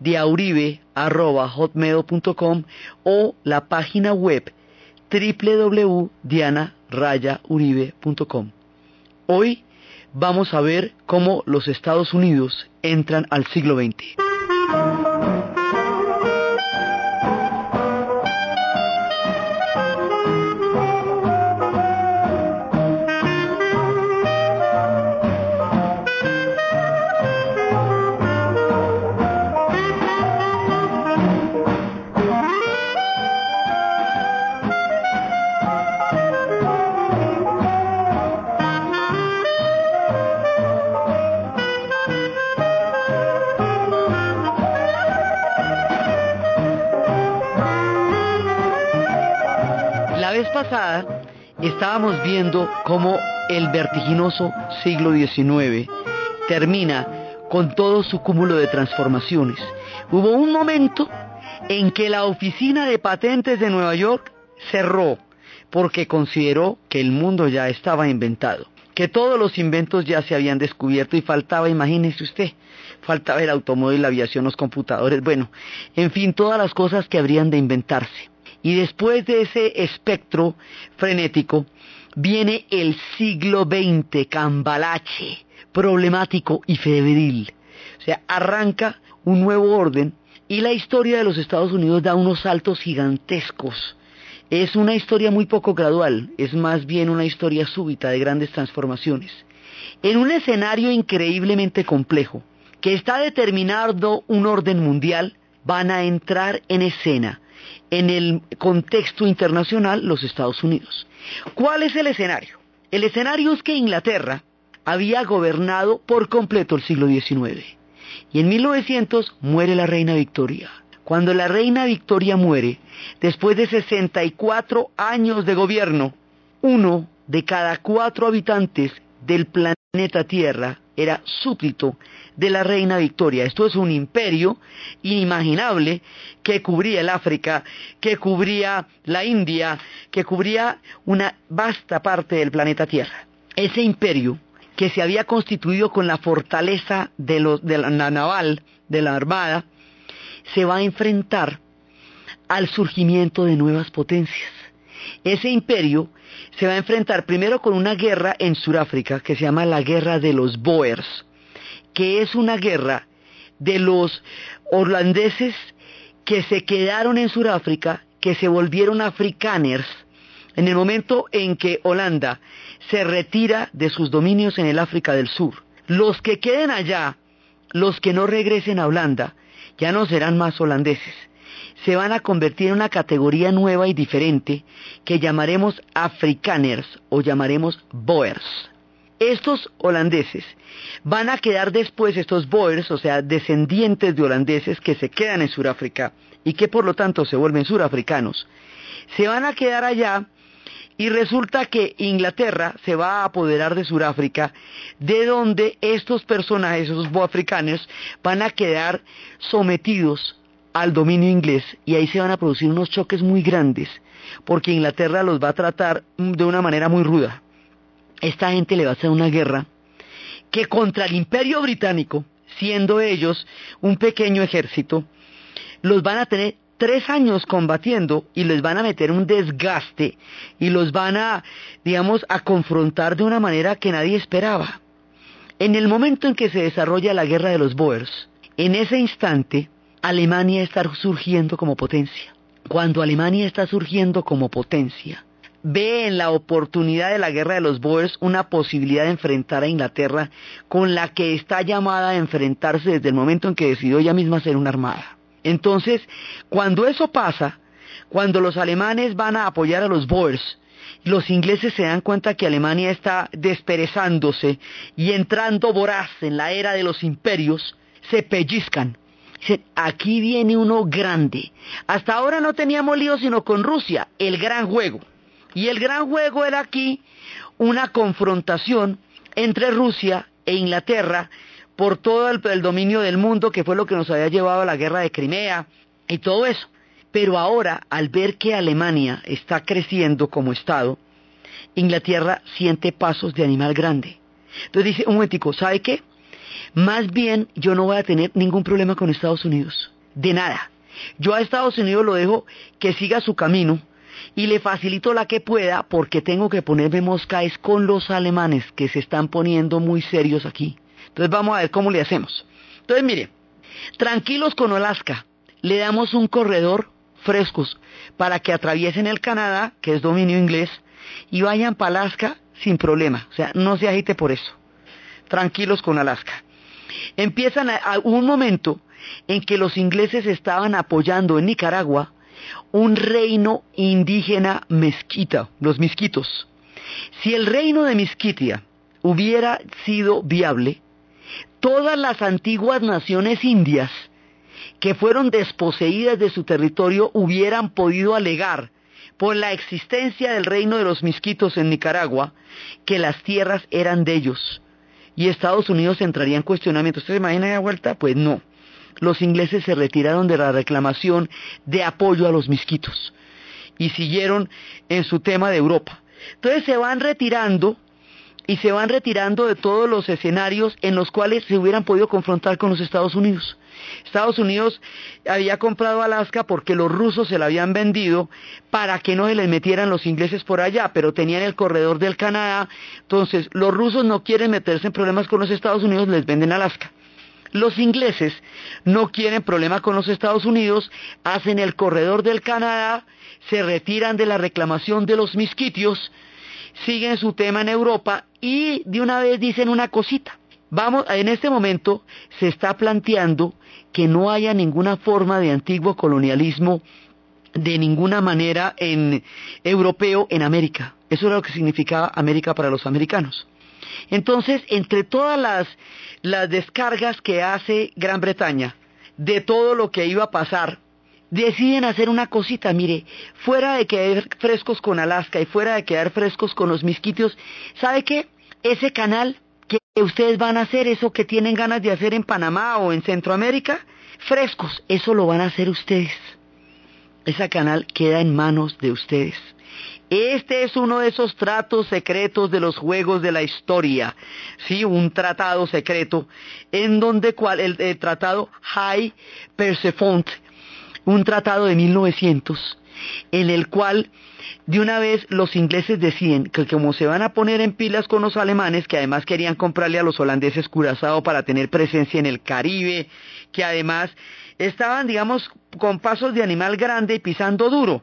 de auribe arroba hotmail.com o la página web www.dianarayauribe.com. Hoy vamos a ver cómo los Estados Unidos entran al siglo XX. Pasada estábamos viendo cómo el vertiginoso siglo XIX termina con todo su cúmulo de transformaciones. Hubo un momento en que la oficina de patentes de Nueva York cerró porque consideró que el mundo ya estaba inventado, que todos los inventos ya se habían descubierto y faltaba, imagínese usted, faltaba el automóvil, la aviación, los computadores, bueno, en fin, todas las cosas que habrían de inventarse. Y después de ese espectro frenético, viene el siglo XX, cambalache, problemático y febril. O sea, arranca un nuevo orden y la historia de los Estados Unidos da unos saltos gigantescos. Es una historia muy poco gradual, es más bien una historia súbita de grandes transformaciones. En un escenario increíblemente complejo, que está determinando un orden mundial, van a entrar en escena en el contexto internacional los Estados Unidos. ¿Cuál es el escenario? El escenario es que Inglaterra había gobernado por completo el siglo XIX y en 1900 muere la reina Victoria. Cuando la reina Victoria muere, después de 64 años de gobierno, uno de cada cuatro habitantes del planeta Tierra era súbdito de la reina Victoria. Esto es un imperio inimaginable que cubría el África, que cubría la India, que cubría una vasta parte del planeta Tierra. Ese imperio que se había constituido con la fortaleza de, los, de la naval, de la armada, se va a enfrentar al surgimiento de nuevas potencias. Ese imperio se va a enfrentar primero con una guerra en Sudáfrica que se llama la Guerra de los Boers, que es una guerra de los holandeses que se quedaron en Sudáfrica, que se volvieron afrikaners, en el momento en que Holanda se retira de sus dominios en el África del Sur. Los que queden allá, los que no regresen a Holanda, ya no serán más holandeses, se van a convertir en una categoría nueva y diferente que llamaremos afrikaners o llamaremos boers. Estos holandeses van a quedar después, estos boers, o sea, descendientes de holandeses que se quedan en Sudáfrica y que por lo tanto se vuelven surafricanos, se van a quedar allá y resulta que Inglaterra se va a apoderar de Sudáfrica, de donde estos personajes, esos boafricanos, van a quedar sometidos al dominio inglés y ahí se van a producir unos choques muy grandes, porque Inglaterra los va a tratar de una manera muy ruda. Esta gente le va a hacer una guerra que contra el imperio británico, siendo ellos un pequeño ejército, los van a tener tres años combatiendo y les van a meter un desgaste y los van a, digamos, a confrontar de una manera que nadie esperaba. En el momento en que se desarrolla la guerra de los Boers, en ese instante, Alemania está surgiendo como potencia. Cuando Alemania está surgiendo como potencia, ve en la oportunidad de la guerra de los Boers una posibilidad de enfrentar a Inglaterra con la que está llamada a enfrentarse desde el momento en que decidió ella misma ser una armada. Entonces, cuando eso pasa, cuando los alemanes van a apoyar a los Boers, los ingleses se dan cuenta que Alemania está desperezándose y entrando voraz en la era de los imperios, se pellizcan aquí viene uno grande. Hasta ahora no teníamos lío sino con Rusia, el gran juego. Y el gran juego era aquí una confrontación entre Rusia e Inglaterra por todo el, dominio del mundo, que fue lo que nos había llevado a la guerra de Crimea y todo eso. Pero ahora, al ver que Alemania está creciendo como Estado, Inglaterra siente pasos de animal grande. Entonces dice, un momentico, ¿sabe qué? Más bien yo no voy a tener ningún problema con Estados Unidos. De nada. Yo a Estados Unidos lo dejo que siga su camino y le facilito la que pueda porque tengo que ponerme moscaes con los alemanes que se están poniendo muy serios aquí. Entonces vamos a ver cómo le hacemos. Entonces mire, tranquilos con Alaska, le damos un corredor frescos para que atraviesen el Canadá, que es dominio inglés, y vayan para Alaska sin problema. O sea, no se agite por eso. Tranquilos con Alaska. Empiezan a, un momento en que los ingleses estaban apoyando en Nicaragua un reino indígena mezquita, los misquitos. Si el reino de Misquitia hubiera sido viable, todas las antiguas naciones indias que fueron desposeídas de su territorio hubieran podido alegar por la existencia del reino de los misquitos en Nicaragua que las tierras eran de ellos y Estados Unidos entraría en cuestionamiento. ¿Usted se imagina la vuelta? Pues no. Los ingleses se retiraron de la reclamación de apoyo a los misquitos y siguieron en su tema de Europa. Entonces se van retirando y se van retirando de todos los escenarios en los cuales se hubieran podido confrontar con los Estados Unidos. Estados Unidos había comprado Alaska porque los rusos se la habían vendido para que no se les metieran los ingleses por allá, pero tenían el corredor del Canadá, entonces los rusos no quieren meterse en problemas con los Estados Unidos, les venden Alaska. Los ingleses no quieren problema con los Estados Unidos, hacen el corredor del Canadá, se retiran de la reclamación de los misquitios, siguen su tema en Europa y de una vez dicen una cosita. Vamos, en este momento se está planteando que no haya ninguna forma de antiguo colonialismo de ninguna manera en europeo en América. Eso era lo que significaba América para los americanos. Entonces, entre todas las, las descargas que hace Gran Bretaña de todo lo que iba a pasar, deciden hacer una cosita, mire, fuera de quedar frescos con Alaska y fuera de quedar frescos con los misquitios, ¿sabe qué? Ese canal ustedes van a hacer, eso que tienen ganas de hacer en Panamá o en Centroamérica, frescos, eso lo van a hacer ustedes. Ese canal queda en manos de ustedes. Este es uno de esos tratos secretos de los juegos de la historia, sí, un tratado secreto en donde cual el, tratado High Persephone, un tratado de 1900 en el cual de una vez los ingleses deciden que como se van a poner en pilas con los alemanes, que además querían comprarle a los holandeses curazao para tener presencia en el Caribe, que además estaban, digamos, con pasos de animal grande y pisando duro,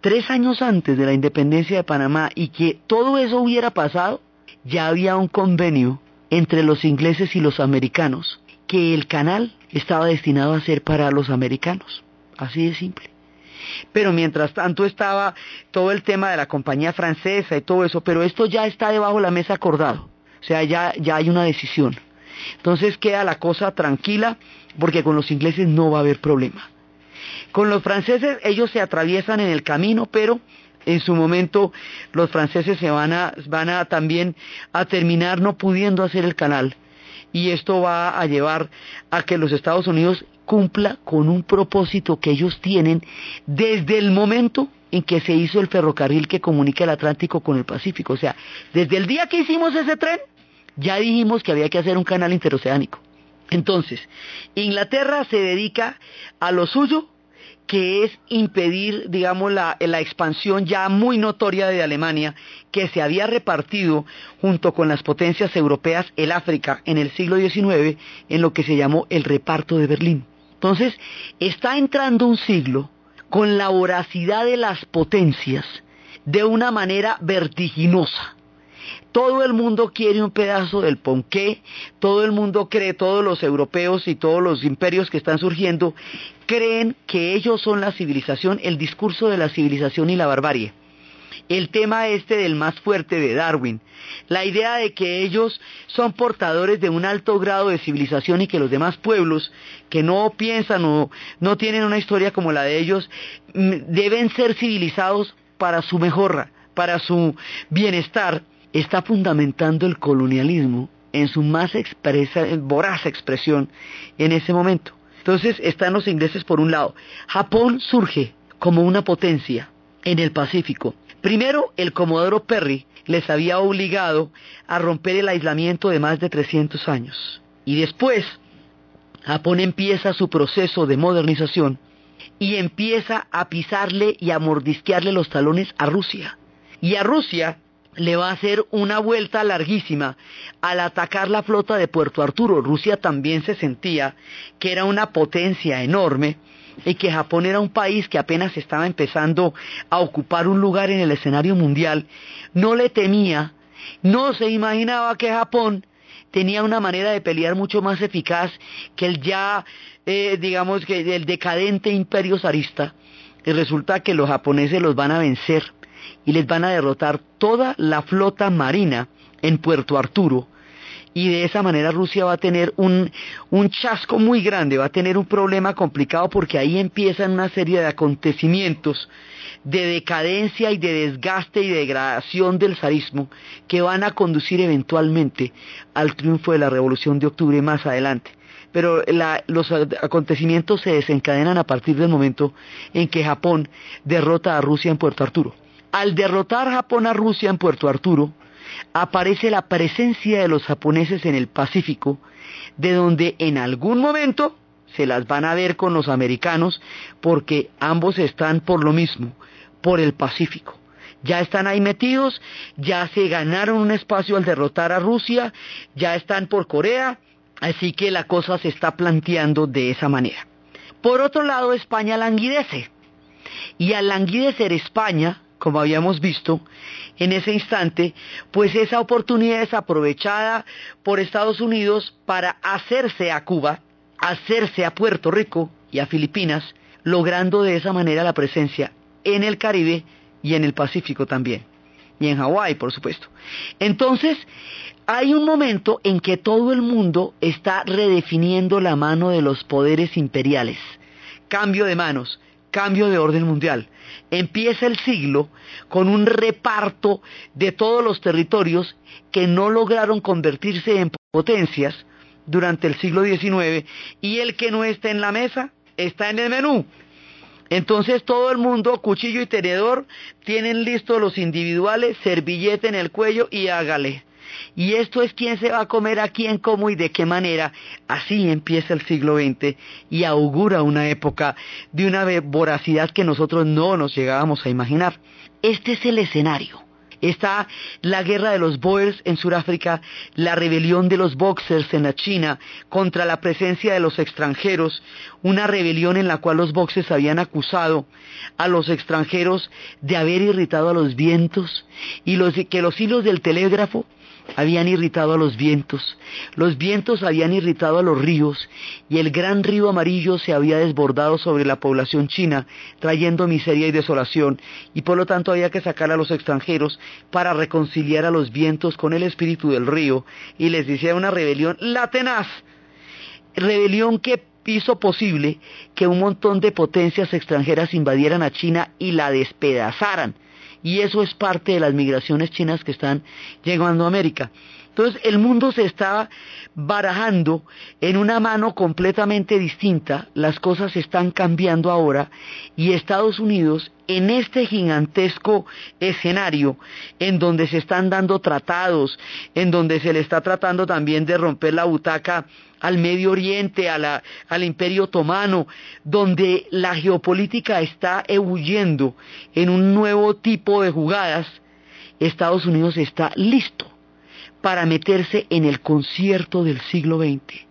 tres años antes de la independencia de Panamá y que todo eso hubiera pasado, ya había un convenio entre los ingleses y los americanos, que el canal estaba destinado a ser para los americanos. Así de simple. Pero mientras tanto estaba todo el tema de la compañía francesa y todo eso, pero esto ya está debajo de la mesa acordado. O sea, ya, ya hay una decisión. Entonces queda la cosa tranquila porque con los ingleses no va a haber problema. Con los franceses ellos se atraviesan en el camino, pero en su momento los franceses se van a, van a también a terminar no pudiendo hacer el canal. Y esto va a llevar a que los Estados Unidos cumpla con un propósito que ellos tienen desde el momento en que se hizo el ferrocarril que comunica el Atlántico con el Pacífico. O sea, desde el día que hicimos ese tren, ya dijimos que había que hacer un canal interoceánico. Entonces, Inglaterra se dedica a lo suyo, que es impedir, digamos, la, la, expansión ya muy notoria de Alemania, que se había repartido junto con las potencias europeas el África en el siglo XIX en lo que se llamó el reparto de Berlín. Entonces, está entrando un siglo con la voracidad de las potencias de una manera vertiginosa. Todo el mundo quiere un pedazo del ponqué, todo el mundo cree, todos los europeos y todos los imperios que están surgiendo, creen que ellos son la civilización, el discurso de la civilización y la barbarie. El tema este del más fuerte de Darwin, la idea de que ellos son portadores de un alto grado de civilización y que los demás pueblos que no piensan o no tienen una historia como la de ellos mm, deben ser civilizados para su mejora, para su bienestar, está fundamentando el colonialismo en su más expresa, voraz expresión en ese momento. Entonces están los ingleses por un lado. Japón surge como una potencia en el Pacífico. Primero, el Comodoro Perry les había obligado a romper el aislamiento de más de 300 años. Y después, Japón empieza su proceso de modernización y empieza a pisarle y a mordisquearle los talones a Rusia. Y a Rusia le va a hacer una vuelta larguísima al atacar la flota de Puerto Arturo. Rusia también se sentía que era una potencia enorme y que Japón era un país que apenas estaba empezando a ocupar un lugar en el escenario mundial. No le temía, no se imaginaba que Japón tenía una manera de pelear mucho más eficaz que el ya, eh, digamos que el decadente imperio zarista. Y resulta que los japoneses los van a vencer y les van a derrotar toda la flota marina en Puerto Arturo. Y de esa manera Rusia va a tener un, un chasco muy grande, va a tener un problema complicado porque ahí empiezan una serie de acontecimientos de decadencia y de desgaste y degradación del zarismo que van a conducir eventualmente al triunfo de la Revolución de Octubre más adelante. Pero los acontecimientos se desencadenan a partir del momento en que Japón derrota a Rusia en Puerto Arturo. Al derrotar Japón a Rusia en Puerto Arturo, aparece la presencia de los japoneses en el Pacífico, de donde en algún momento se las van a ver con los americanos, porque ambos están por lo mismo, por el Pacífico. Ya están ahí metidos, ya se ganaron un espacio al derrotar a Rusia, ya están por Corea, así que la cosa se está planteando de esa manera. Por otro lado, España languidece. Y al languidecer España, como habíamos visto en ese instante, pues esa oportunidad es aprovechada por Estados Unidos para hacerse a Cuba, hacerse a Puerto Rico y a Filipinas, logrando de esa manera la presencia en el Caribe y en el Pacífico también, y en Hawái, por supuesto. Entonces, hay un momento en que todo el mundo está redefiniendo la mano de los poderes imperiales. Cambio de manos, cambio de orden mundial. Empieza el siglo con un reparto de todos los territorios que no lograron convertirse en potencias durante el siglo XIX y el que no está en la mesa está en el menú. Entonces todo el mundo, cuchillo y tenedor, tienen listos los individuales, servillete en el cuello y hágale. Y esto es quién se va a comer a quién, cómo y de qué manera. Así empieza el siglo XX y augura una época de una voracidad que nosotros no nos llegábamos a imaginar. Este es el escenario. Está la guerra de los Boers en Sudáfrica, la rebelión de los Boxers en la China contra la presencia de los extranjeros, una rebelión en la cual los Boxers habían acusado a los extranjeros de haber irritado a los vientos y que los hilos del telégrafo habían irritado a los vientos, los vientos habían irritado a los ríos, y el gran río amarillo se había desbordado sobre la población china, trayendo miseria y desolación, y por lo tanto había que sacar a los extranjeros para reconciliar a los vientos con el espíritu del río, y les decía una rebelión la tenaz, rebelión que hizo posible que un montón de potencias extranjeras invadieran a China y la despedazaran y eso es parte de las migraciones chinas que están llegando a América. Entonces el mundo se está barajando en una mano completamente distinta, las cosas están cambiando ahora. Y Estados Unidos en este gigantesco escenario en donde se están dando tratados, en donde se le está tratando también de romper la butaca al Medio Oriente, al Imperio Otomano, donde la geopolítica está ebulliendo en un nuevo tipo de jugadas, Estados Unidos está listo para meterse en el concierto del siglo XX,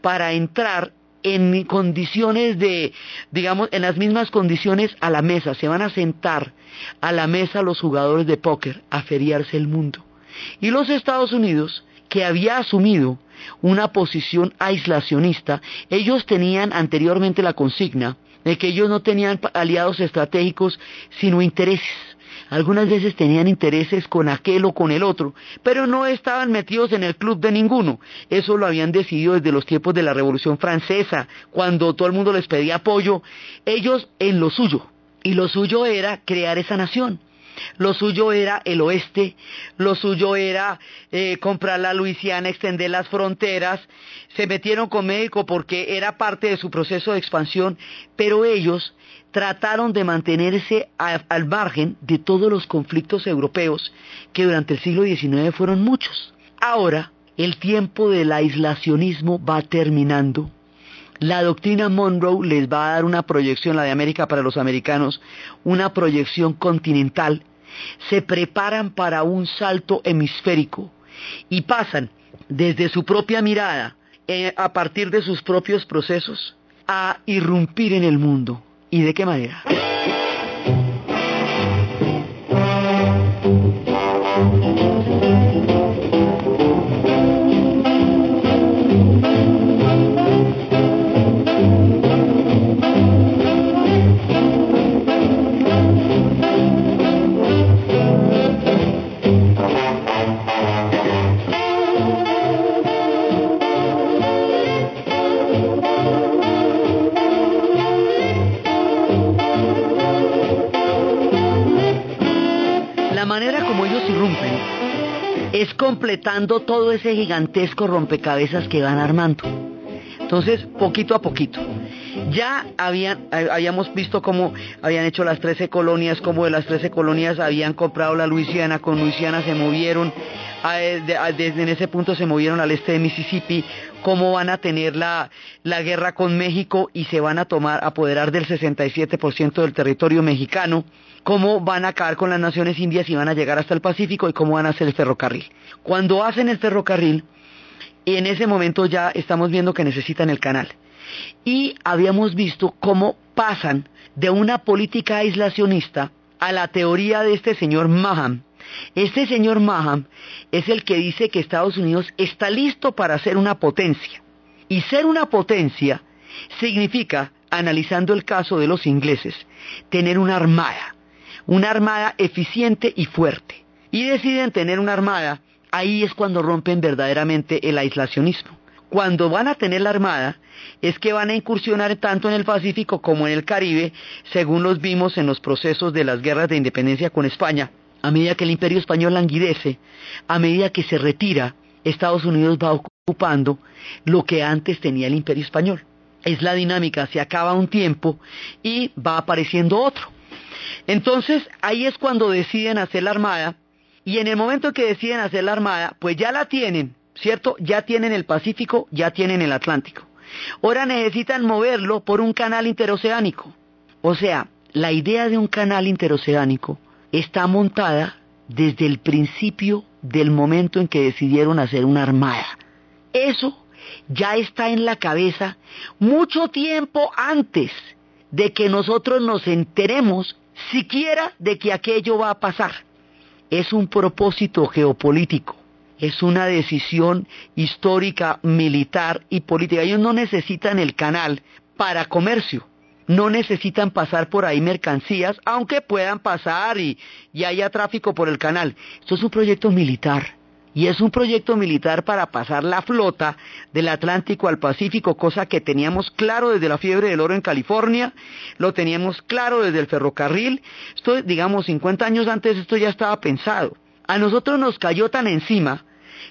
para entrar en condiciones de, digamos, en las mismas condiciones a la mesa, se van a sentar a la mesa los jugadores de póker a feriarse el mundo. Y los Estados Unidos, que había asumido una posición aislacionista, ellos tenían anteriormente la consigna de que ellos no tenían aliados estratégicos sino intereses algunas veces tenían intereses con aquel o con el otro, pero no estaban metidos en el club de ninguno. Eso lo habían decidido desde los tiempos de la Revolución Francesa, cuando todo el mundo les pedía apoyo, ellos en lo suyo. Y lo suyo era crear esa nación. Lo suyo era el oeste, lo suyo era eh, comprar la Luisiana, extender las fronteras, se metieron con México porque era parte de su proceso de expansión, pero ellos trataron de mantenerse al margen de todos los conflictos europeos que durante el siglo XIX fueron muchos. Ahora, el tiempo del aislacionismo va terminando. La doctrina Monroe les va a dar una proyección, la de América para los americanos, una proyección continental. Se preparan para un salto hemisférico y pasan desde su propia mirada, eh, a partir de sus propios procesos, a irrumpir en el mundo ¿Y de qué manera? Todo ese gigantesco rompecabezas que van armando. Entonces, poquito a poquito. Ya habían, habíamos visto cómo habían hecho las 13 colonias, cómo de las 13 colonias habían comprado la Luisiana, con Luisiana se movieron, desde en ese punto se movieron al este de Mississippi, cómo van a tener la, la guerra con México y se van a tomar, apoderar del 67% del territorio mexicano cómo van a acabar con las naciones indias y van a llegar hasta el Pacífico y cómo van a hacer el ferrocarril. Cuando hacen el ferrocarril, en ese momento ya estamos viendo que necesitan el canal. Y habíamos visto cómo pasan de una política aislacionista a la teoría de este señor Maham. Este señor Maham es el que dice que Estados Unidos está listo para ser una potencia. Y ser una potencia significa, analizando el caso de los ingleses, tener una armada una armada eficiente y fuerte. Y deciden tener una armada, ahí es cuando rompen verdaderamente el aislacionismo. Cuando van a tener la armada, es que van a incursionar tanto en el Pacífico como en el Caribe, según los vimos en los procesos de las guerras de independencia con España. A medida que el imperio español languidece, a medida que se retira, Estados Unidos va ocupando lo que antes tenía el imperio español. Es la dinámica, se acaba un tiempo y va apareciendo otro. Entonces ahí es cuando deciden hacer la armada y en el momento que deciden hacer la armada, pues ya la tienen, ¿cierto? Ya tienen el Pacífico, ya tienen el Atlántico. Ahora necesitan moverlo por un canal interoceánico. O sea, la idea de un canal interoceánico está montada desde el principio del momento en que decidieron hacer una armada. Eso ya está en la cabeza mucho tiempo antes de que nosotros nos enteremos siquiera de que aquello va a pasar. Es un propósito geopolítico, es una decisión histórica, militar y política. Ellos no necesitan el canal para comercio, no necesitan pasar por ahí mercancías, aunque puedan pasar y, haya tráfico por el canal. Esto es un proyecto militar y es un proyecto militar para pasar la flota del Atlántico al Pacífico, cosa que teníamos claro desde la fiebre del oro en California, lo teníamos claro desde el ferrocarril, esto digamos 50 años antes esto ya estaba pensado. A nosotros nos cayó tan encima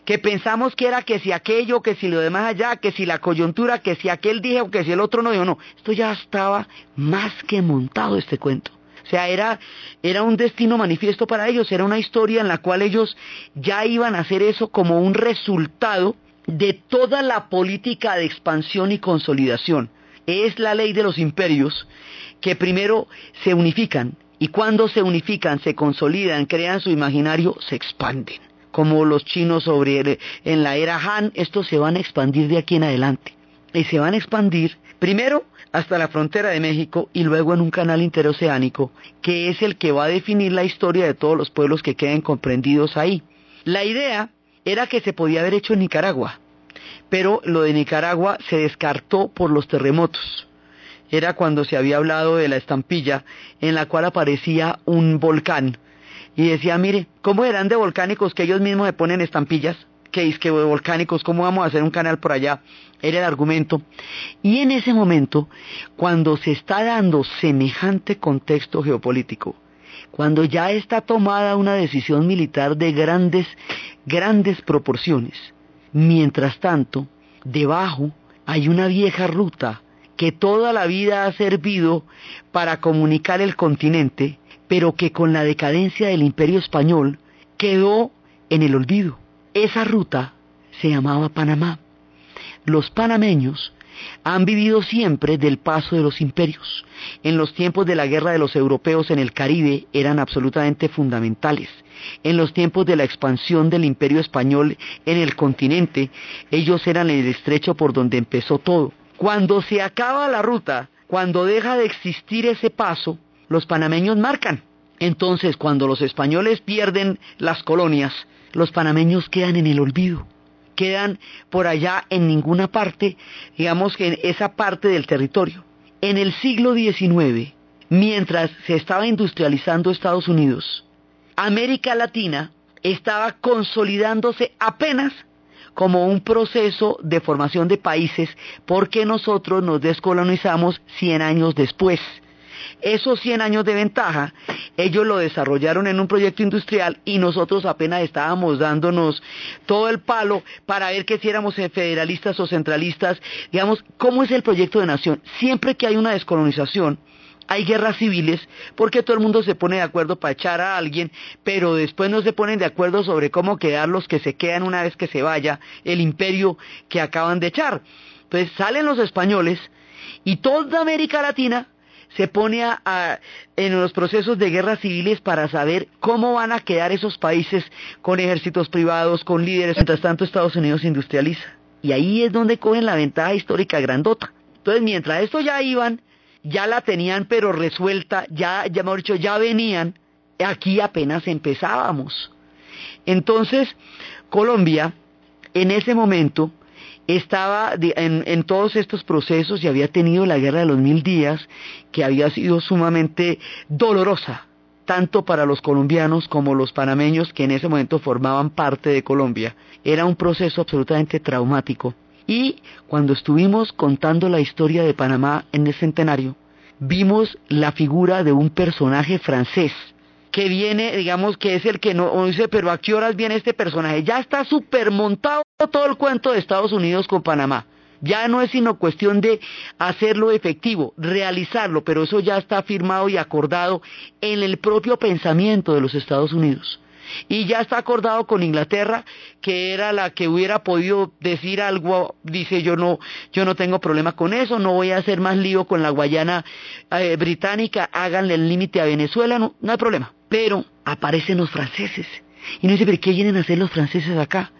que pensamos que era que si aquello, que si lo demás allá, que si la coyuntura, que si aquel dijo, que si el otro no dijo, no, esto ya estaba más que montado este cuento. O sea, era, era un destino manifiesto para ellos, era una historia en la cual ellos ya iban a hacer eso como un resultado de toda la política de expansión y consolidación. Es la ley de los imperios que primero se unifican y cuando se unifican, se consolidan, crean su imaginario, se expanden. Como los chinos sobre en la era Han, estos se van a expandir de aquí en adelante. Y se van a expandir primero hasta la frontera de México y luego en un canal interoceánico que es el que va a definir la historia de todos los pueblos que queden comprendidos ahí. La idea era que se podía haber hecho en Nicaragua, pero lo de Nicaragua se descartó por los terremotos. Era cuando se había hablado de la estampilla en la cual aparecía un volcán y decía, mire, ¿cómo eran de volcánicos que ellos mismos se ponen estampillas? Que es que volcánicos, ¿cómo vamos a hacer un canal por allá? Era el argumento. Y en ese momento, cuando se está dando semejante contexto geopolítico, cuando ya está tomada una decisión militar de grandes, grandes proporciones, mientras tanto, debajo hay una vieja ruta que toda la vida ha servido para comunicar el continente, pero que con la decadencia del imperio español quedó en el olvido. Esa ruta se llamaba Panamá. Los panameños han vivido siempre del paso de los imperios. En los tiempos de la guerra de los europeos en el Caribe eran absolutamente fundamentales. En los tiempos de la expansión del imperio español en el continente, ellos eran el estrecho por donde empezó todo. Cuando se acaba la ruta, cuando deja de existir ese paso, los panameños marcan. Entonces, cuando los españoles pierden las colonias, los panameños quedan en el olvido, quedan por allá en ninguna parte, digamos que en esa parte del territorio. En el siglo XIX, mientras se estaba industrializando Estados Unidos, América Latina estaba consolidándose apenas como un proceso de formación de países porque nosotros nos descolonizamos 100 años después. Esos 100 años de ventaja, ellos lo desarrollaron en un proyecto industrial y nosotros apenas estábamos dándonos todo el palo para ver que si éramos federalistas o centralistas. Digamos, ¿cómo es el proyecto de nación? Siempre que hay una descolonización, hay guerras civiles porque todo el mundo se pone de acuerdo para echar a alguien, pero después no se ponen de acuerdo sobre cómo quedar los que se quedan una vez que se vaya el imperio que acaban de echar. Entonces salen los españoles y toda América Latina se pone a, en los procesos de guerras civiles para saber cómo van a quedar esos países con ejércitos privados, con líderes. Mientras tanto Estados Unidos industrializa. Y ahí es donde cogen la ventaja histórica grandota. Entonces mientras esto ya iban, ya la tenían pero resuelta, ya, ya hemos dicho, ya venían, aquí apenas empezábamos. Entonces, Colombia, en ese momento, estaba en, todos estos procesos y había tenido la guerra de los mil días, que había sido sumamente dolorosa, tanto para los colombianos como los panameños que en ese momento formaban parte de Colombia. Era un proceso absolutamente traumático. Y cuando estuvimos contando la historia de Panamá en el centenario, vimos la figura de un personaje francés que viene, digamos que es el que no dice, pero ¿a qué horas viene este personaje? Ya está super montado todo el cuento de Estados Unidos con Panamá. Ya no es sino cuestión de hacerlo efectivo, realizarlo, pero eso ya está firmado y acordado en el propio pensamiento de los Estados Unidos y ya está acordado con Inglaterra que era la que hubiera podido decir algo dice yo no yo no tengo problema con eso no voy a hacer más lío con la Guayana eh, británica háganle el límite a Venezuela no, no hay problema pero aparecen los franceses y no dice pero qué vienen a hacer los franceses acá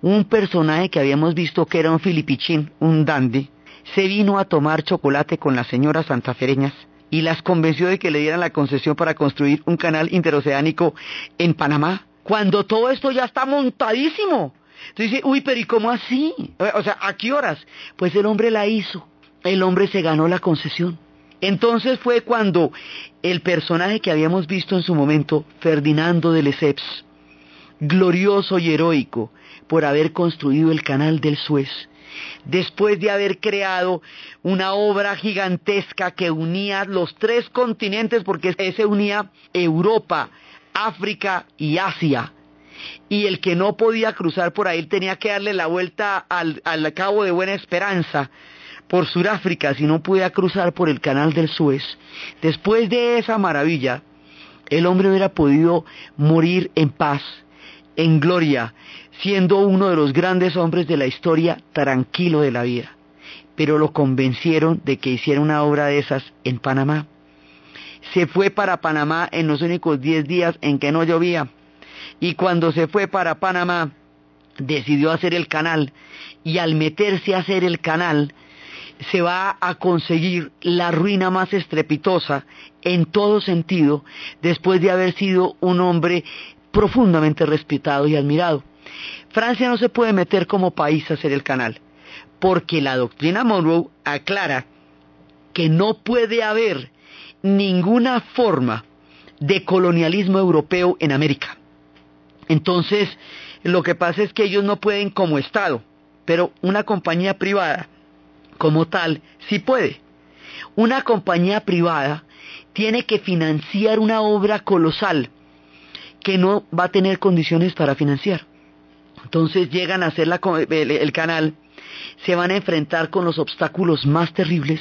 un personaje que habíamos visto que era un filipichín un dandy se vino a tomar chocolate con las señoras santafereñas y las convenció de que le dieran la concesión para construir un canal interoceánico en Panamá, cuando todo esto ya está montadísimo. Entonces dice, uy, pero ¿y cómo así? O sea, ¿a qué horas? Pues el hombre la hizo, el hombre se ganó la concesión. Entonces fue cuando el personaje que habíamos visto en su momento, Ferdinando de Lesseps, glorioso y heroico por haber construido el canal del Suez, después de haber creado una obra gigantesca que unía los tres continentes, porque se unía Europa, África y Asia. Y el que no podía cruzar por ahí tenía que darle la vuelta al, al Cabo de Buena Esperanza por Sudáfrica si no podía cruzar por el canal del Suez. Después de esa maravilla, el hombre hubiera podido morir en paz, en gloria, siendo uno de los grandes hombres de la historia tranquilo de la vida. Pero lo convencieron de que hiciera una obra de esas en Panamá. Se fue para Panamá en los únicos 10 días en que no llovía. Y cuando se fue para Panamá, decidió hacer el canal. Y al meterse a hacer el canal, se va a conseguir la ruina más estrepitosa en todo sentido, después de haber sido un hombre profundamente respetado y admirado. Francia no se puede meter como país a hacer el canal, porque la doctrina Monroe aclara que no puede haber ninguna forma de colonialismo europeo en América. Entonces, lo que pasa es que ellos no pueden como Estado, pero una compañía privada como tal sí puede. Una compañía privada tiene que financiar una obra colosal que no va a tener condiciones para financiar. Entonces llegan a hacer el, canal, se van a enfrentar con los obstáculos más terribles,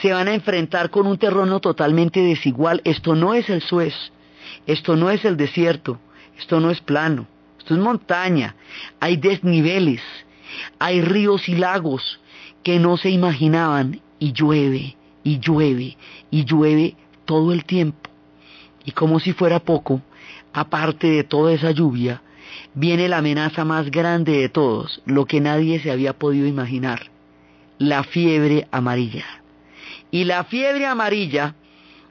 se van a enfrentar con un terreno totalmente desigual. Esto no es el Suez, esto no es el desierto, esto no es plano, esto es montaña, hay desniveles, hay ríos y lagos que no se imaginaban y llueve y llueve y llueve todo el tiempo. Y como si fuera poco, aparte de toda esa lluvia, viene la amenaza más grande de todos, lo que nadie se había podido imaginar, la fiebre amarilla. Y la fiebre amarilla,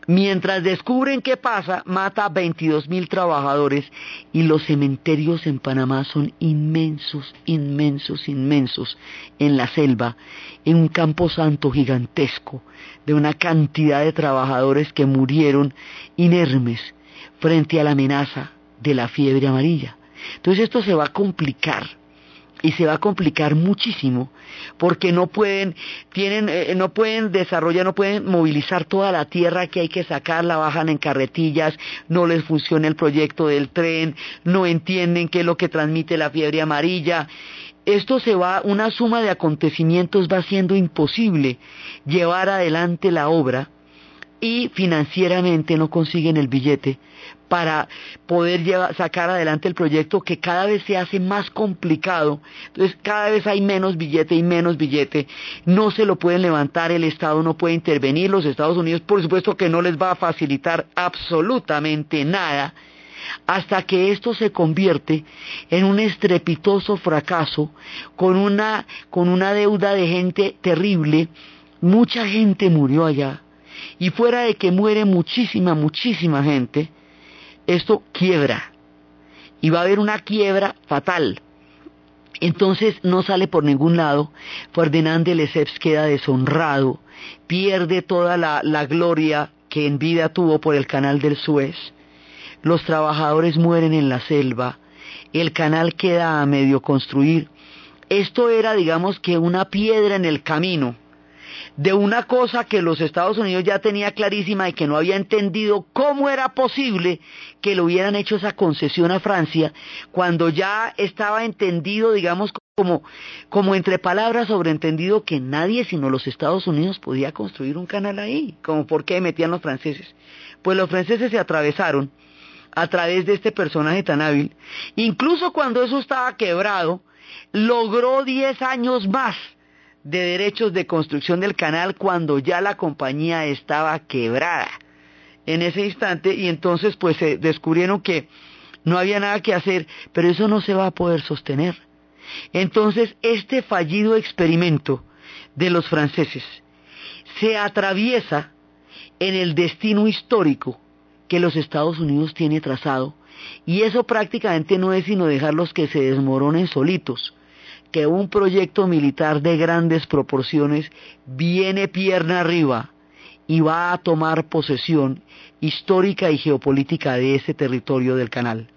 mientras descubren qué pasa, mata a 22 mil trabajadores y los cementerios en Panamá son inmensos, inmensos, inmensos en la selva, en un campo santo gigantesco, de una cantidad de trabajadores que murieron inermes frente a la amenaza de la fiebre amarilla. Entonces esto se va a complicar y se va a complicar muchísimo porque no pueden tienen eh, no pueden desarrollar no pueden movilizar toda la tierra que hay que sacar la bajan en carretillas no les funciona el proyecto del tren no entienden qué es lo que transmite la fiebre amarilla. Esto se va una suma de acontecimientos va siendo imposible llevar adelante la obra y financieramente no consiguen el billete para poder sacar adelante el proyecto que cada vez se hace más complicado. Entonces cada vez hay menos billete y menos billete. No se lo pueden levantar, el Estado no puede intervenir, los Estados Unidos por supuesto que no les va a facilitar absolutamente nada hasta que esto se convierte en un estrepitoso fracaso con una, con una deuda de gente terrible. Mucha gente murió allá y fuera de que muere muchísima, muchísima gente, esto quiebra. Y va a haber una quiebra fatal. Entonces no sale por ningún lado. Ferdinand de Lesseps queda deshonrado, pierde toda la, la gloria que en vida tuvo por el canal del Suez. Los trabajadores mueren en la selva. El canal queda a medio construir. Esto era, digamos que, una piedra en el camino de una cosa que los Estados Unidos ya tenía clarísima y que no había entendido cómo era posible que le hubieran hecho esa concesión a Francia cuando ya estaba entendido, digamos, como, como entre palabras sobreentendido que nadie sino los Estados Unidos podía construir un canal ahí, como por qué metían los franceses. Pues los franceses se atravesaron a través de este personaje tan hábil, incluso cuando eso estaba quebrado, logró diez años más de derechos de construcción del canal cuando ya la compañía estaba quebrada en ese instante y entonces pues se descubrieron que no había nada que hacer, pero eso no se va a poder sostener. Entonces este fallido experimento de los franceses se atraviesa en el destino histórico que los Estados Unidos tiene trazado y eso prácticamente no es sino dejarlos que se desmoronen solitos que un proyecto militar de grandes proporciones viene pierna arriba y va a tomar posesión histórica y geopolítica de ese territorio del canal.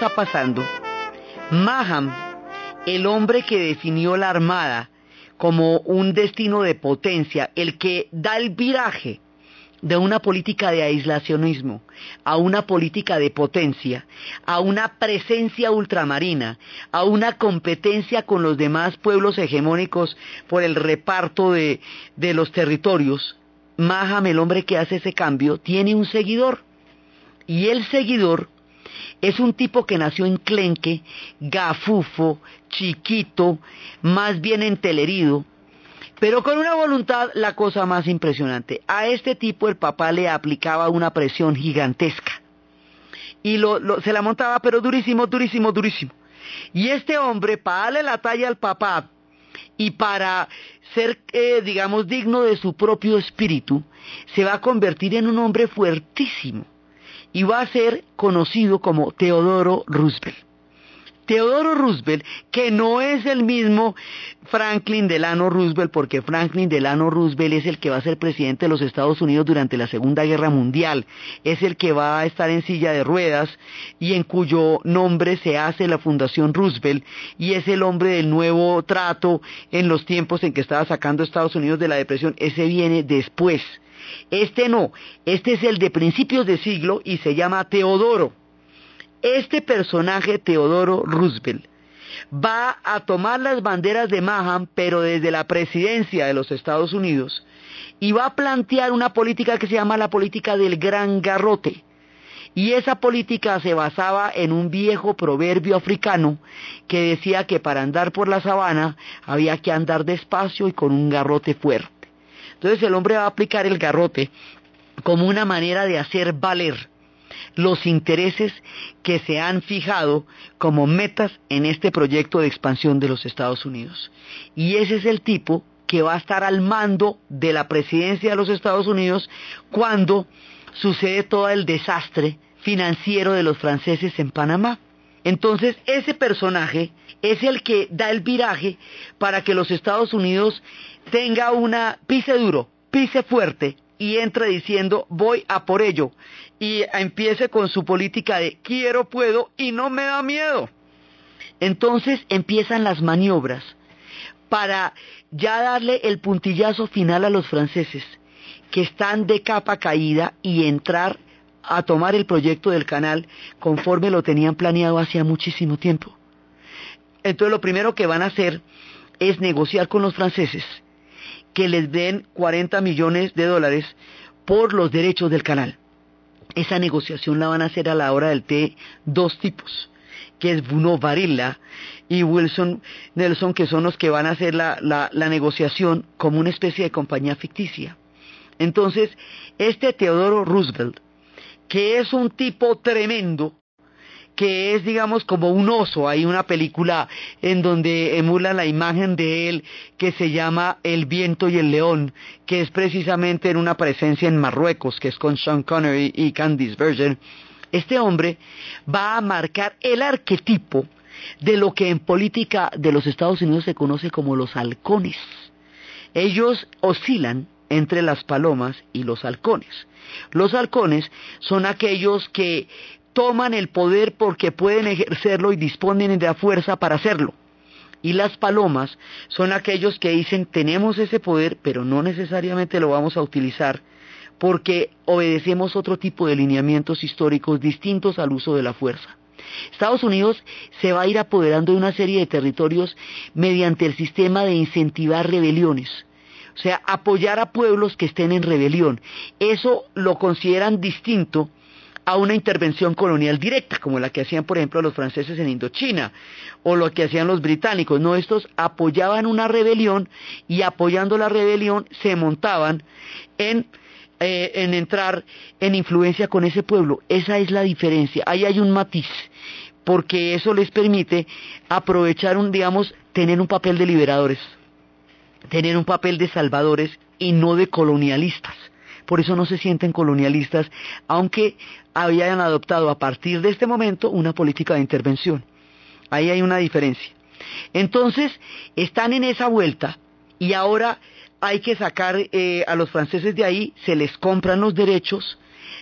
Está pasando, Maham, el hombre que definió la Armada como un destino de potencia, el que da el viraje de una política de aislacionismo a una política de potencia, a una presencia ultramarina, a una competencia con los demás pueblos hegemónicos por el reparto de, de los territorios, Maham, el hombre que hace ese cambio, tiene un seguidor. Y el seguidor es un tipo que nació en Clenque, gafufo, chiquito, más bien entelerido, pero con una voluntad la cosa más impresionante. A este tipo el papá le aplicaba una presión gigantesca. Y se la montaba, pero durísimo, durísimo, durísimo. Y este hombre, para darle la talla al papá y para ser, eh, digamos, digno de su propio espíritu, se va a convertir en un hombre fuertísimo y va a ser conocido como Teodoro Roosevelt. Teodoro Roosevelt, que no es el mismo Franklin Delano Roosevelt, porque Franklin Delano Roosevelt es el que va a ser presidente de los Estados Unidos durante la Segunda Guerra Mundial, es el que va a estar en silla de ruedas y en cuyo nombre se hace la Fundación Roosevelt y es el hombre del nuevo trato en los tiempos en que estaba sacando Estados Unidos de la depresión, ese viene después. Este no, este es el de principios de siglo y se llama Teodoro. Este personaje, Teodoro Roosevelt, va a tomar las banderas de Maham, pero desde la presidencia de los Estados Unidos, y va a plantear una política que se llama la política del gran garrote. Y esa política se basaba en un viejo proverbio africano que decía que para andar por la sabana había que andar despacio y con un garrote fuerte. Entonces el hombre va a aplicar el garrote como una manera de hacer valer los intereses que se han fijado como metas en este proyecto de expansión de los Estados Unidos. Y ese es el tipo que va a estar al mando de la presidencia de los Estados Unidos cuando sucede todo el desastre financiero de los franceses en Panamá. Entonces, ese personaje es el que da el viraje para que los Estados Unidos tenga una pise duro, pise fuerte y entre diciendo voy a por ello y empiece con su política de quiero, puedo y no me da miedo. Entonces empiezan las maniobras para ya darle el puntillazo final a los franceses que están de capa caída y entrar a tomar el proyecto del canal conforme lo tenían planeado hacía muchísimo tiempo. Entonces lo primero que van a hacer es negociar con los franceses que les den 40 millones de dólares por los derechos del canal. Esa negociación la van a hacer a la hora del té dos tipos, que es Bruno Varilla y Wilson Nelson, que son los que van a hacer la, la negociación como una especie de compañía ficticia. Entonces, este Teodoro Roosevelt, que es un tipo tremendo, que es, digamos, como un oso. Hay una película en donde emula la imagen de él que se llama El viento y el león, que es precisamente en una presencia en Marruecos, que es con Sean Connery y Candice Bergen. Este hombre va a marcar el arquetipo de lo que en política de los Estados Unidos se conoce como los halcones. Ellos oscilan entre las palomas y los halcones. Los halcones son aquellos que toman el poder porque pueden ejercerlo y disponen de la fuerza para hacerlo. Y las palomas son aquellos que dicen tenemos ese poder, pero no necesariamente lo vamos a utilizar porque obedecemos otro tipo de lineamientos históricos distintos al uso de la fuerza. Estados Unidos se va a ir apoderando de una serie de territorios mediante el sistema de incentivar rebeliones. O sea, apoyar a pueblos que estén en rebelión. Eso lo consideran distinto a una intervención colonial directa, como la que hacían, por ejemplo, los franceses en Indochina, o lo que hacían los británicos. No, estos apoyaban una rebelión y apoyando la rebelión se montaban en, eh, en entrar en influencia con ese pueblo. Esa es la diferencia. Ahí hay un matiz, porque eso les permite aprovechar un, digamos, tener un papel de liberadores, tener un papel de salvadores y no de colonialistas por eso no se sienten colonialistas, aunque habían adoptado a partir de este momento una política de intervención. Ahí hay una diferencia. Entonces, están en esa vuelta y ahora hay que sacar eh, a los franceses de ahí, se les compran los derechos,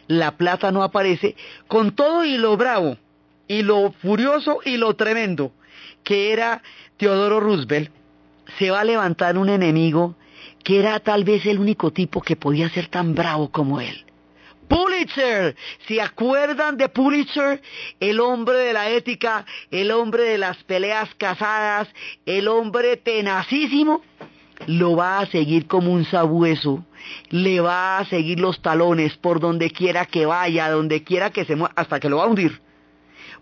la plata no aparece, con todo y lo bravo, y lo furioso y lo tremendo que era Teodoro Roosevelt, se va a levantar un enemigo que era tal vez el único tipo que podía ser tan bravo como él. Pulitzer, ¿se acuerdan de Pulitzer? El hombre de la ética, el hombre de las peleas casadas, el hombre tenacísimo, lo va a seguir como un sabueso, le va a seguir los talones por donde quiera que vaya, donde quiera que se mueva, hasta que lo va a hundir.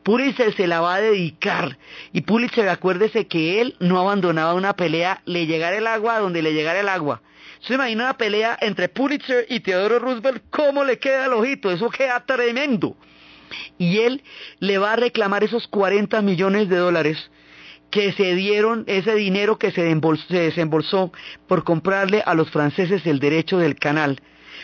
Pulitzer se la va a dedicar. Y Pulitzer, acuérdese que él no abandonaba una pelea, le llegara el agua donde le llegara el agua. Se imagina una pelea entre Pulitzer y Theodore Roosevelt, ¿cómo le queda el ojito? Eso queda tremendo. Y él le va a reclamar esos 40 millones de dólares que se dieron, ese dinero que se, desembolsó por comprarle a los franceses el derecho del canal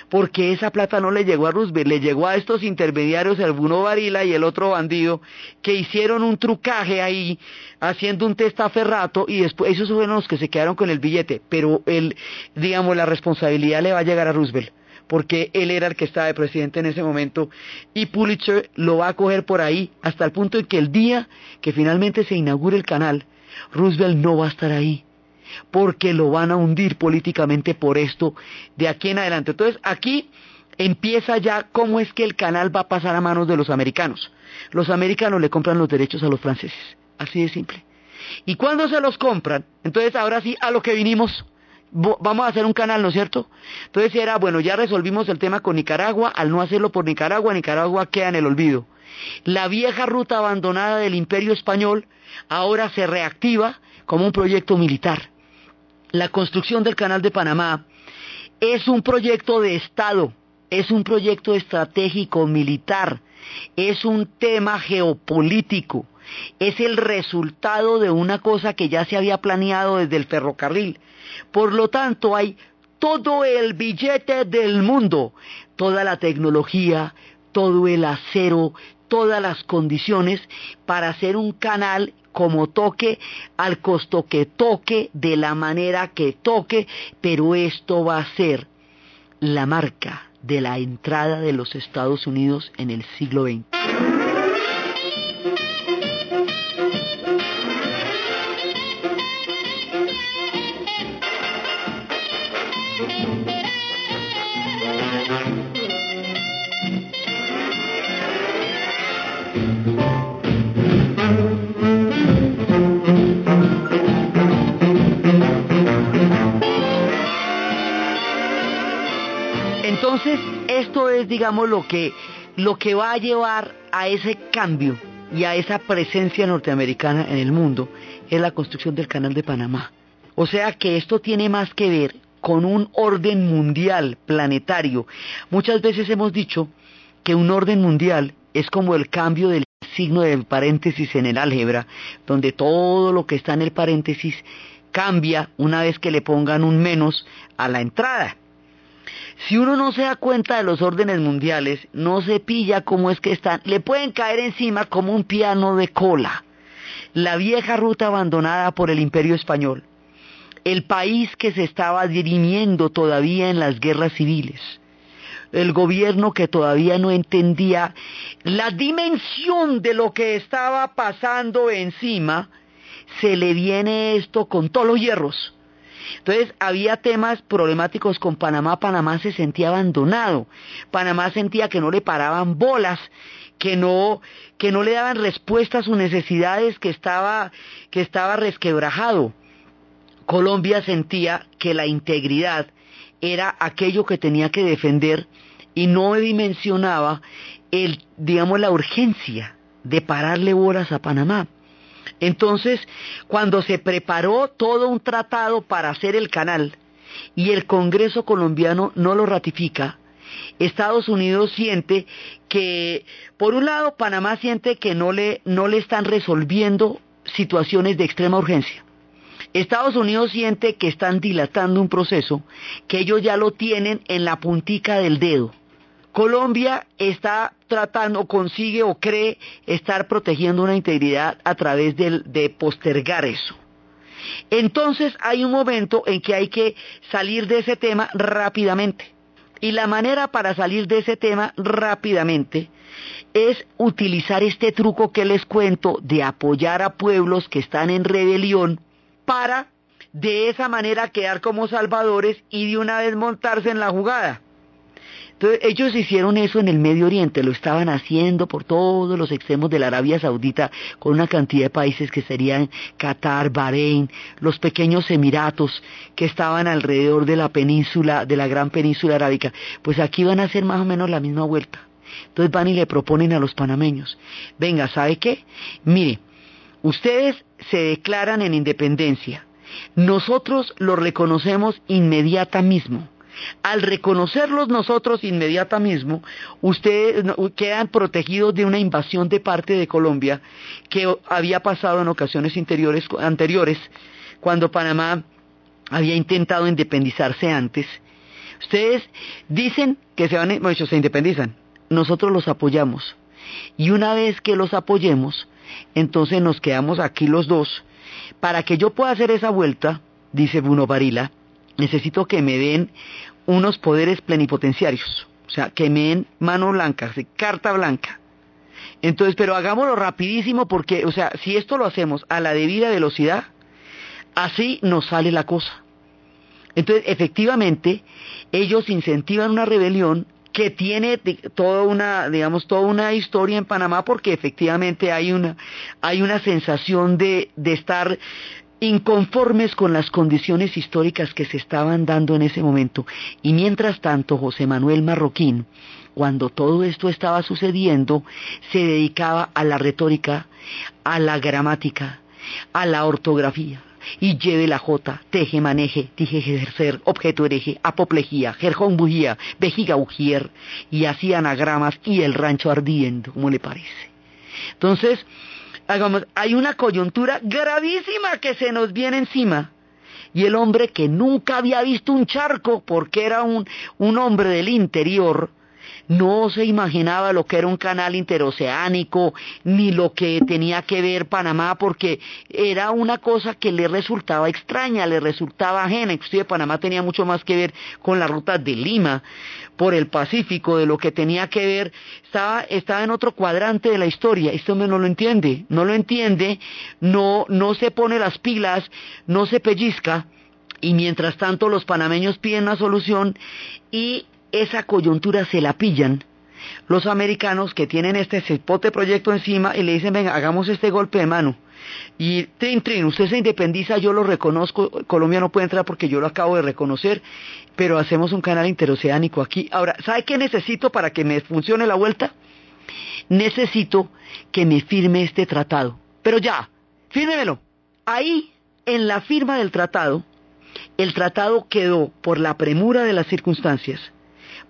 porque esa plata no le llegó a Roosevelt, le llegó a estos intermediarios, el uno Varila y el otro bandido, que hicieron un trucaje ahí, haciendo un testaferrato, y después esos fueron los que se quedaron con el billete, pero el, digamos, la responsabilidad le va a llegar a Roosevelt porque él era el que estaba de presidente en ese momento, y Pulitzer lo va a coger por ahí hasta el punto en que el día que finalmente se inaugure el canal, Roosevelt no va a estar ahí porque lo van a hundir políticamente por esto de aquí en adelante. Entonces aquí empieza ya cómo es que el canal va a pasar a manos de los americanos. Los americanos le compran los derechos a los franceses, así de simple. Y cuando se los compran, entonces ahora sí a lo que vinimos, vamos a hacer un canal, ¿no es cierto? Entonces era, bueno, ya resolvimos el tema con Nicaragua, al no hacerlo por Nicaragua, Nicaragua queda en el olvido. La vieja ruta abandonada del imperio español ahora se reactiva como un proyecto militar la construcción del Canal de Panamá es un proyecto de Estado, es un proyecto estratégico militar, es un tema geopolítico, es el resultado de una cosa que ya se había planeado desde el ferrocarril. Por lo tanto, hay todo el billete del mundo, toda la tecnología, todo el acero, todas las condiciones para hacer un canal como toque, al costo que toque, de la manera que toque, pero esto va a ser la marca de la entrada de los Estados Unidos en el siglo XX. Entonces, esto es, digamos, lo que, lo que va a llevar a ese cambio y a esa presencia norteamericana en el mundo, es la construcción del Canal de Panamá. O sea que esto tiene más que ver con un orden mundial, planetario. Muchas veces hemos dicho que un orden mundial es como el cambio del signo del paréntesis en el álgebra, donde todo lo que está en el paréntesis cambia una vez que le pongan un menos a la entrada. Si uno no se da cuenta de los órdenes mundiales, no se pilla cómo es que están, le pueden caer encima como un piano de cola. La vieja ruta abandonada por el imperio español, el país que se estaba dirimiendo todavía en las guerras civiles, el gobierno que todavía no entendía la dimensión de lo que estaba pasando encima, se le viene esto con todos los hierros entonces había temas problemáticos con Panamá, Panamá se sentía abandonado, Panamá sentía que no le paraban bolas, que no, que no le daban respuesta a sus necesidades, que estaba, que estaba resquebrajado. Colombia sentía que la integridad era aquello que tenía que defender y no dimensionaba el, digamos, la urgencia de pararle bolas a Panamá. Entonces, cuando se preparó todo un tratado para hacer el canal y el Congreso colombiano no lo ratifica, Estados Unidos siente que, por un lado, Panamá siente que no le, no le están resolviendo situaciones de extrema urgencia. Estados Unidos siente que están dilatando un proceso que ellos ya lo tienen en la puntica del dedo. Colombia está tratando, consigue o cree estar protegiendo una integridad a través de, de postergar eso. Entonces hay un momento en que hay que salir de ese tema rápidamente. Y la manera para salir de ese tema rápidamente es utilizar este truco que les cuento de apoyar a pueblos que están en rebelión para de esa manera quedar como salvadores y de una vez montarse en la jugada. Entonces ellos hicieron eso en el Medio Oriente, lo estaban haciendo por todos los extremos de la Arabia Saudita con una cantidad de países que serían Qatar, Bahrein, los pequeños Emiratos que estaban alrededor de la península, de la gran península arábica. Pues aquí van a hacer más o menos la misma vuelta. Entonces van y le proponen a los panameños, venga, ¿sabe qué? Mire, ustedes se declaran en independencia, nosotros lo reconocemos inmediata mismo al reconocerlos nosotros inmediatamente, ustedes quedan protegidos de una invasión de parte de Colombia que había pasado en ocasiones anteriores, cuando Panamá había intentado independizarse antes. Ustedes dicen que se van, bueno, se independizan. Nosotros los apoyamos. Y una vez que los apoyemos, entonces nos quedamos aquí los dos. Para que yo pueda hacer esa vuelta, dice Bruno Varila, necesito que me den unos poderes plenipotenciarios, o sea, que me den mano blanca, carta blanca. Entonces, pero hagámoslo rapidísimo porque, o sea, si esto lo hacemos a la debida velocidad, así nos sale la cosa. Entonces, efectivamente, ellos incentivan una rebelión que tiene toda una, digamos, toda una historia en Panamá porque efectivamente hay una, hay una sensación de, de estar inconformes con las condiciones históricas que se estaban dando en ese momento. Y mientras tanto, José Manuel Marroquín, cuando todo esto estaba sucediendo, se dedicaba a la retórica, a la gramática, a la ortografía. Y lleve la J, teje, maneje, dije ejercer, objeto hereje, apoplejía, jerjón bujía, vejiga ujier, y así anagramas y el rancho ardiendo, como le parece. Entonces, hay una coyuntura gravísima que se nos viene encima. Y el hombre que nunca había visto un charco, porque era un, un hombre del interior, no se imaginaba lo que era un canal interoceánico, ni lo que tenía que ver Panamá, porque era una cosa que le resultaba extraña, le resultaba ajena. Inclusive Panamá tenía mucho más que ver con la ruta de Lima por el Pacífico, de lo que tenía que ver, estaba, estaba en otro cuadrante de la historia. Hombre no lo entiende, no lo entiende, no, no se pone las pilas, no se pellizca. Y mientras tanto los panameños piden una solución y esa coyuntura se la pillan los americanos que tienen este cipote proyecto encima y le dicen, venga, hagamos este golpe de mano. Y trin, trin, usted se independiza, yo lo reconozco, Colombia no puede entrar porque yo lo acabo de reconocer, pero hacemos un canal interoceánico aquí. Ahora, ¿sabe qué necesito para que me funcione la vuelta? Necesito que me firme este tratado. Pero ya, fírmemelo. Ahí, en la firma del tratado, el tratado quedó por la premura de las circunstancias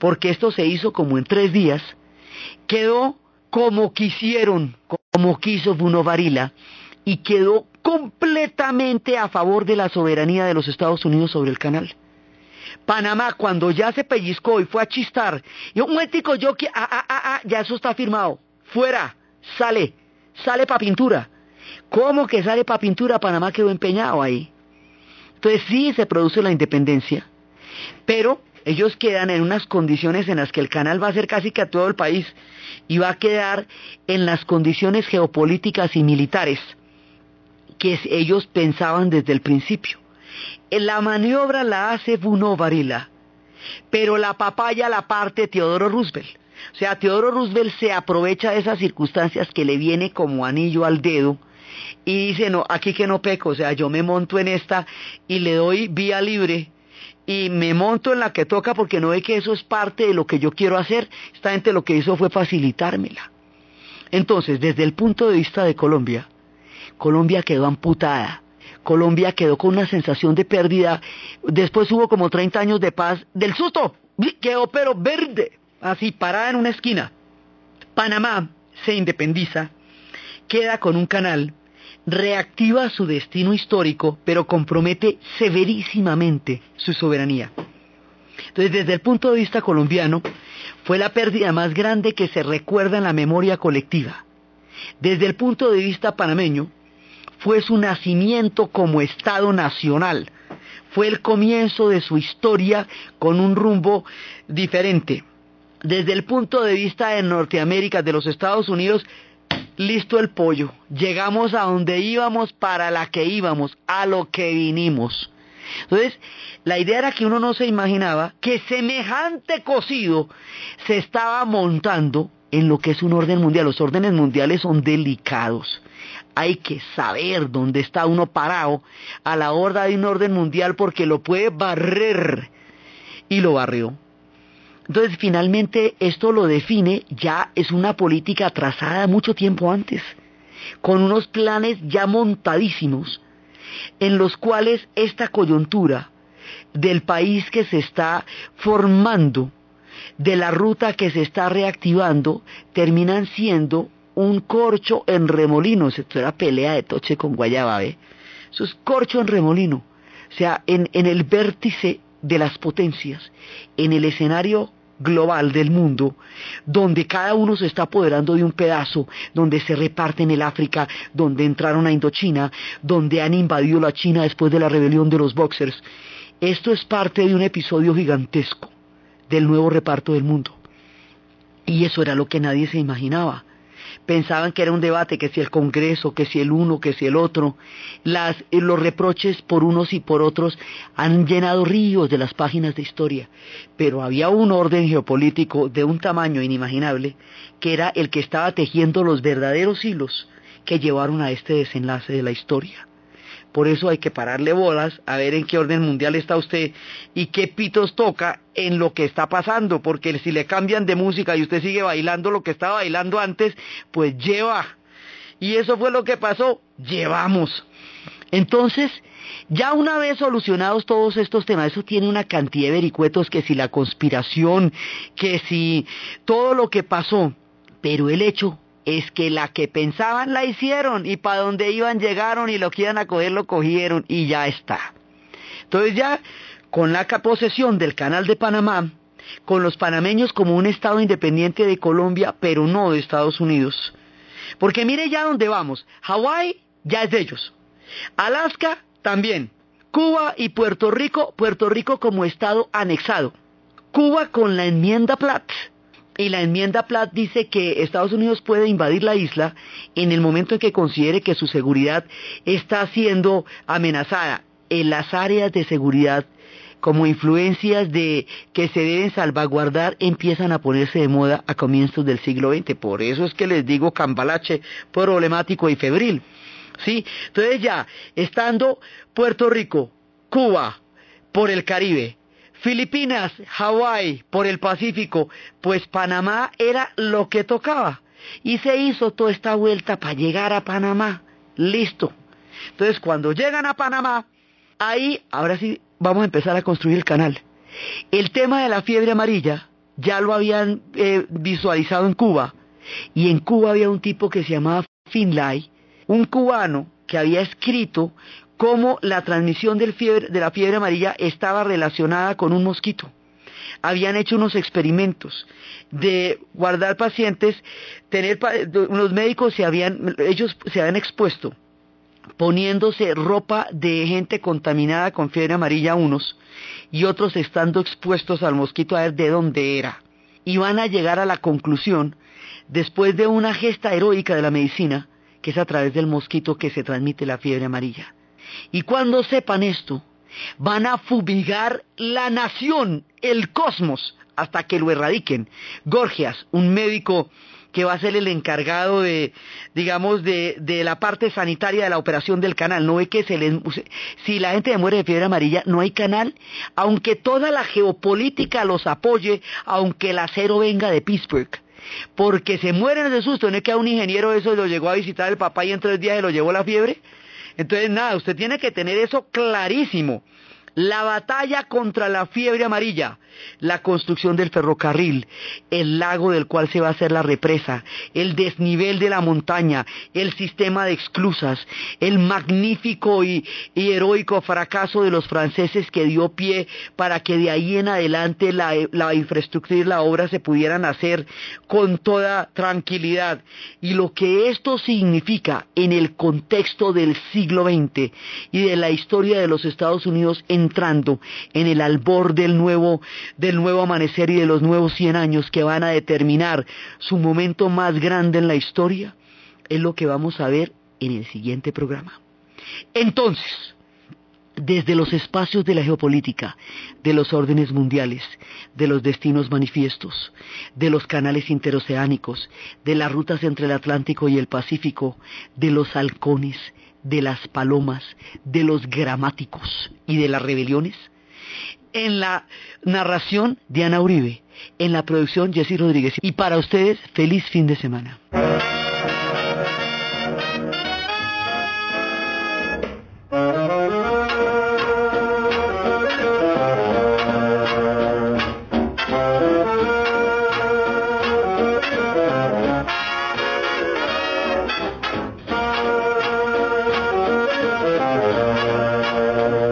porque esto se hizo como en tres días, quedó como quisieron, como quiso Bruno Varila, y quedó completamente a favor de la soberanía de los Estados Unidos sobre el canal. Panamá, cuando ya se pellizcó y fue a chistar, y un momentico, yo que, ah, ah, ah, ah, ya eso está firmado, fuera, sale, sale para pintura. ¿Cómo que sale para pintura? Panamá quedó empeñado ahí. Entonces sí se produce la independencia, pero ellos quedan en unas condiciones en las que el canal va a ser casi que a todo el país y va a quedar en las condiciones geopolíticas y militares que ellos pensaban desde el principio. La maniobra la hace Bruno Varila, pero la papaya la parte Teodoro Roosevelt. O sea, Teodoro Roosevelt se aprovecha de esas circunstancias que le viene como anillo al dedo y dice, no, aquí que no peco, o sea, yo me monto en esta y le doy vía libre y me monto en la que toca porque no ve que eso es parte de lo que yo quiero hacer. Esta gente lo que hizo fue facilitármela. Entonces, desde el punto de vista de Colombia, Colombia quedó amputada. Colombia quedó con una sensación de pérdida. Después hubo como 30 años de paz del susto. Quedó pero verde, así parada en una esquina. Panamá se independiza, queda con un canal reactiva su destino histórico, pero compromete severísimamente su soberanía. Entonces, desde el punto de vista colombiano, fue la pérdida más grande que se recuerda en la memoria colectiva. Desde el punto de vista panameño, fue su nacimiento como Estado nacional. Fue el comienzo de su historia con un rumbo diferente. Desde el punto de vista de Norteamérica, de los Estados Unidos, listo el pollo. Llegamos a donde íbamos para la que íbamos, a lo que vinimos. Entonces, la idea era que uno no se imaginaba que semejante cocido se estaba montando en lo que es un orden mundial. Los órdenes mundiales son delicados. Hay que saber dónde está uno parado a la horda de un orden mundial porque lo puede barrer. Y lo barrió. Entonces, finalmente, esto lo define, ya es una política trazada mucho tiempo antes, con unos planes ya montadísimos, en los cuales esta coyuntura del país que se está formando, de la ruta que se está reactivando, terminan siendo un corcho en remolino. Esto era pelea de Toche con Guayababe. Eso es corcho en remolino. O sea, en el vértice de las potencias, en el escenario global del mundo, donde cada uno se está apoderando de un pedazo, donde se reparten el África, donde entraron a Indochina, donde han invadido la China después de la rebelión de los boxers. Esto es parte de un episodio gigantesco del nuevo reparto del mundo. Y eso era lo que nadie se imaginaba pensaban que era un debate, que si el Congreso, que si el uno, que si el otro. Las, eh, los reproches por unos y por otros han llenado ríos de las páginas de historia, pero había un orden geopolítico de un tamaño inimaginable que era el que estaba tejiendo los verdaderos hilos que llevaron a este desenlace de la historia. Por eso hay que pararle bolas a ver en qué orden mundial está usted y qué pitos toca en lo que está pasando, porque si le cambian de música y usted sigue bailando lo que estaba bailando antes, pues lleva. Y eso fue lo que pasó, llevamos. Entonces, ya una vez solucionados todos estos temas, eso tiene una cantidad de vericuetos que si la conspiración, que si todo lo que pasó, pero el hecho es que la que pensaban la hicieron y para donde iban llegaron y lo que iban a coger lo cogieron y ya está. Entonces ya con la posesión del canal de Panamá, con los panameños como un estado independiente de Colombia, pero no de Estados Unidos. Porque mire ya dónde vamos. Hawái ya es de ellos. Alaska también. Cuba y Puerto Rico, Puerto Rico como estado anexado. Cuba con la enmienda Platt y la enmienda Platt dice que Estados Unidos puede invadir la isla en el momento en que considere que su seguridad está siendo amenazada. En las áreas de seguridad como influencias de que se deben salvaguardar empiezan a ponerse de moda a comienzos del siglo XX. Por eso es que les digo cambalache problemático y febril. ¿Sí? Entonces ya, estando Puerto Rico, Cuba, por el Caribe, Filipinas, Hawái, por el Pacífico, pues Panamá era lo que tocaba. Y se hizo toda esta vuelta para llegar a Panamá. Listo. Entonces, cuando llegan a Panamá, ahí, ahora sí, vamos a empezar a construir el canal. El tema de la fiebre amarilla ya lo habían eh, visualizado en Cuba. Y en Cuba había un tipo que se llamaba Finlay, un cubano que había escrito cómo la transmisión de la fiebre amarilla estaba relacionada con un mosquito. Habían hecho unos experimentos de guardar pacientes, tener los médicos se habían ellos se habían expuesto poniéndose ropa de gente contaminada con fiebre amarilla unos y otros estando expuestos al mosquito a ver de dónde era. Y van a llegar a la conclusión, después de una gesta heroica de la medicina, que es a través del mosquito que se transmite la fiebre amarilla. Y cuando sepan esto, van a fumigar la nación, el cosmos, hasta que lo erradiquen. Gorgias, un médico que va a ser el encargado de, digamos, de, de, la parte sanitaria de la operación del canal. No ve que se les, si la gente muere de fiebre amarilla, no hay canal, aunque toda la geopolítica los apoye, aunque el acero venga de Pittsburgh. Porque se mueren de susto, no es que a un ingeniero eso lo llegó a visitar el papá y en tres días se lo llevó la fiebre. Entonces, nada, usted tiene que tener eso clarísimo. La batalla contra la fiebre amarilla, la construcción del ferrocarril, el lago del cual se va a hacer la represa, el desnivel de la montaña, el sistema de exclusas, el magnífico y, heroico fracaso de los franceses que dio pie para que de ahí en adelante la, la infraestructura y la obra se pudieran hacer con toda tranquilidad. Y lo que esto significa en el contexto del siglo XX y de la historia de los Estados Unidos entrando en el albor del nuevo del nuevo amanecer y de los nuevos 100 años que van a determinar su momento más grande en la historia, es lo que vamos a ver en el siguiente programa. Entonces, desde los espacios de la geopolítica, de los órdenes mundiales, de los destinos manifiestos, de los canales interoceánicos, de las rutas entre el Atlántico y el Pacífico, de los halcones, de las palomas, de los gramáticos y de las rebeliones. En la narración, Diana Uribe. En la producción, Jessy Rodríguez. Y para ustedes, feliz fin de semana.